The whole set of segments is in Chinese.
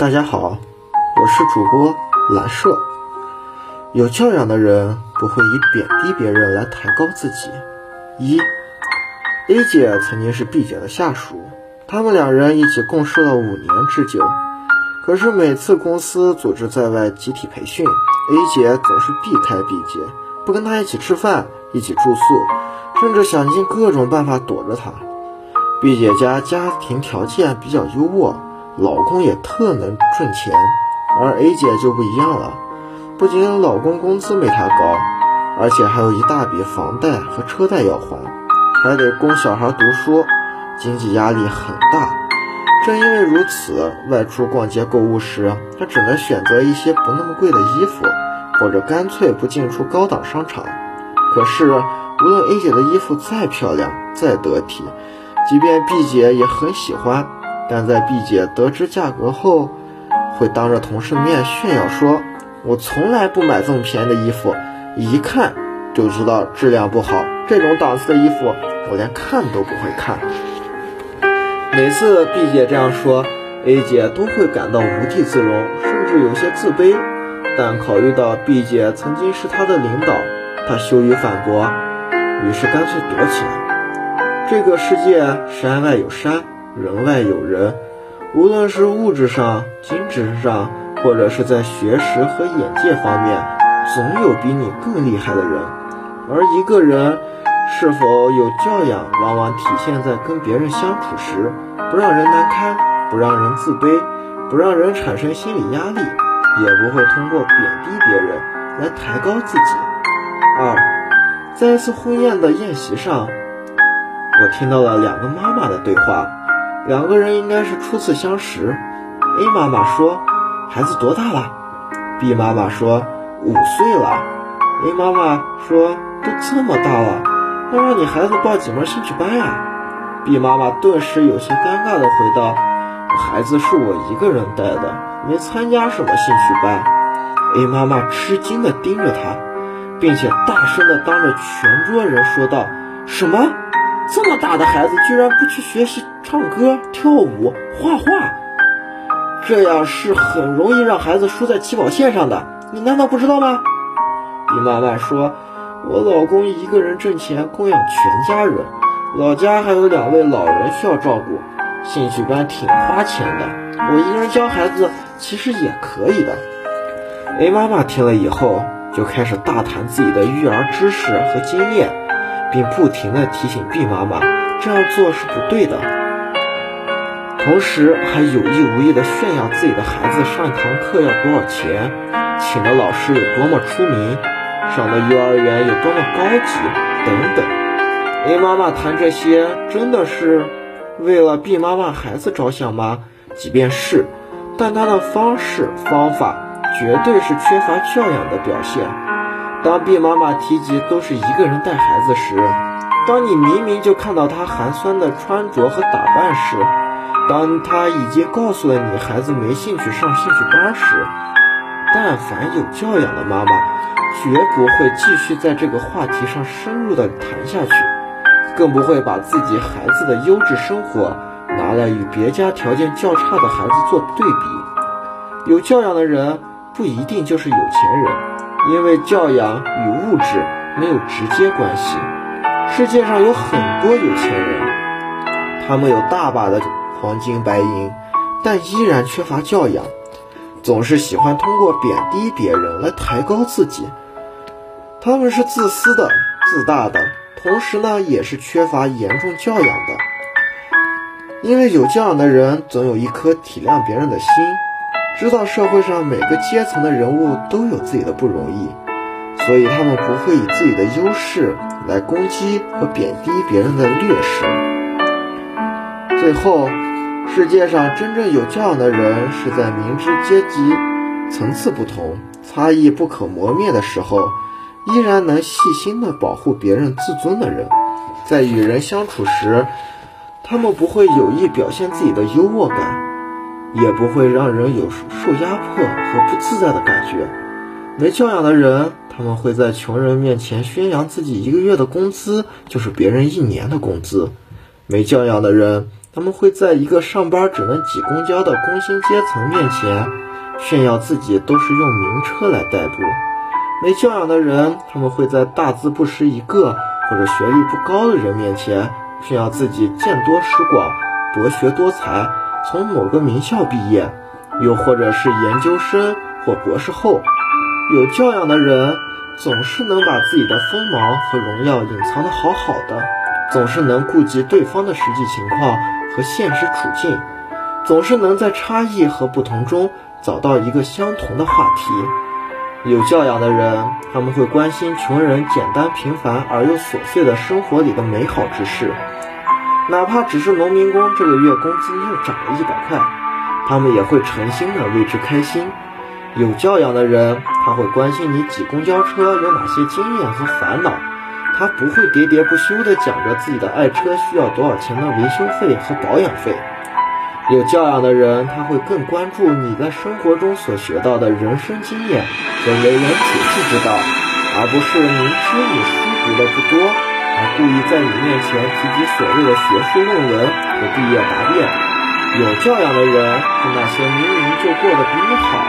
大家好，我是主播蓝硕。有教养的人不会以贬低别人来抬高自己。一，A 姐曾经是 B 姐的下属，他们两人一起共事了五年之久。可是每次公司组织在外集体培训，A 姐总是避开 B 姐，不跟她一起吃饭，一起住宿，甚至想尽各种办法躲着她。B 姐家家庭条件比较优渥，老公也特能挣钱，而 A 姐就不一样了，不仅老公工资没她高，而且还有一大笔房贷和车贷要还，还得供小孩读书，经济压力很大。正因为如此，外出逛街购物时，她只能选择一些不那么贵的衣服，或者干脆不进出高档商场。可是，无论 A 姐的衣服再漂亮、再得体，即便 B 姐也很喜欢，但在 B 姐得知价格后，会当着同事面炫耀说：“我从来不买这么便宜的衣服，一看就知道质量不好。这种档次的衣服，我连看都不会看。”每次 B 姐这样说，A 姐都会感到无地自容，甚至有些自卑。但考虑到 B 姐曾经是她的领导，她羞于反驳，于是干脆躲起来。这个世界山外有山，人外有人。无论是物质上、精神上，或者是在学识和眼界方面，总有比你更厉害的人。而一个人是否有教养，往往体现在跟别人相处时，不让人难堪，不让人自卑，不让人产生心理压力，也不会通过贬低别人来抬高自己。二，在一次婚宴的宴席上。我听到了两个妈妈的对话，两个人应该是初次相识。A 妈妈说：“孩子多大了？”B 妈妈说：“五岁了。”A 妈妈说：“都这么大了，那让你孩子报几门兴趣班呀？”B 妈妈顿时有些尴尬的回道：“孩子是我一个人带的，没参加什么兴趣班。”A 妈妈吃惊的盯着他，并且大声的当着全桌人说道：“什么？”这么大的孩子居然不去学习唱歌、跳舞、画画，这样是很容易让孩子输在起跑线上的。你难道不知道吗？李妈妈说：“我老公一个人挣钱供养全家人，老家还有两位老人需要照顾，兴趣班挺花钱的。我一个人教孩子其实也可以的。”A 妈妈听了以后就开始大谈自己的育儿知识和经验。并不停地提醒 B 妈妈这样做是不对的，同时还有意无意地炫耀自己的孩子上一堂课要多少钱，请的老师有多么出名，上的幼儿园有多么高级等等。A 妈妈谈这些真的是为了 B 妈妈孩子着想吗？即便是，但她的方式方法绝对是缺乏教养的表现。当 B 妈妈提及都是一个人带孩子时，当你明明就看到她寒酸的穿着和打扮时，当她已经告诉了你孩子没兴趣上兴趣班时，但凡有教养的妈妈，绝不会继续在这个话题上深入的谈下去，更不会把自己孩子的优质生活拿来与别家条件较差的孩子做对比。有教养的人不一定就是有钱人。因为教养与物质没有直接关系，世界上有很多有钱人，他们有大把的黄金白银，但依然缺乏教养，总是喜欢通过贬低别人来抬高自己。他们是自私的、自大的，同时呢，也是缺乏严重教养的。因为有教养的人总有一颗体谅别人的心。知道社会上每个阶层的人物都有自己的不容易，所以他们不会以自己的优势来攻击和贬低别人的劣势。最后，世界上真正有教养的人，是在明知阶级层次不同、差异不可磨灭的时候，依然能细心的保护别人自尊的人。在与人相处时，他们不会有意表现自己的优渥感。也不会让人有受压迫和不自在的感觉。没教养的人，他们会在穷人面前宣扬自己一个月的工资就是别人一年的工资；没教养的人，他们会在一个上班只能挤公交的工薪阶层面前炫耀自己都是用名车来代步；没教养的人，他们会在大字不识一个或者学历不高的人面前炫耀自己见多识广、博学多才，从某个名校毕业，又或者是研究生或博士后。有教养的人总是能把自己的锋芒和荣耀隐藏得好好的。总是能顾及对方的实际情况和现实处境，总是能在差异和不同中找到一个相同的话题。有教养的人，他们会关心穷人简单平凡而又琐碎的生活里的美好之事，哪怕只是农民工这个月工资又涨了一百块，他们也会诚心的为之开心。有教养的人，他会关心你挤公交车有哪些经验和烦恼。他不会喋喋不休地讲着自己的爱车需要多少钱的维修费和保养费。有教养的人，他会更关注你在生活中所学到的人生经验和为人处世之道，而不是明知你书读的不多，还故意在你面前提及所谓的学术论文和毕业答辩。有教养的人是那些明明就过得比你好，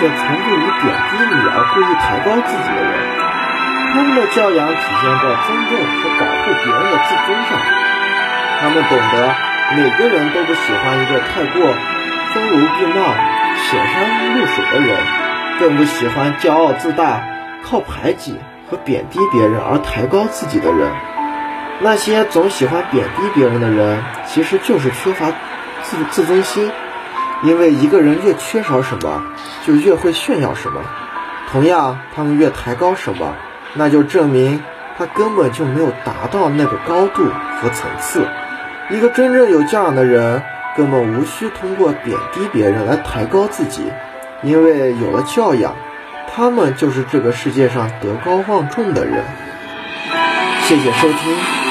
却从不以贬低你而故意抬高自己的人。他们的教养体现在尊重和保护别人的自尊上。他们懂得每个人都不喜欢一个太过锋如毕茂、显山露水的人，更不喜欢骄傲自大、靠排挤和贬低别人而抬高自己的人。那些总喜欢贬低别人的人，其实就是缺乏自自尊心。因为一个人越缺少什么，就越会炫耀什么。同样，他们越抬高什么。那就证明他根本就没有达到那个高度和层次。一个真正有教养的人，根本无需通过贬低别人来抬高自己，因为有了教养，他们就是这个世界上德高望重的人。谢谢收听。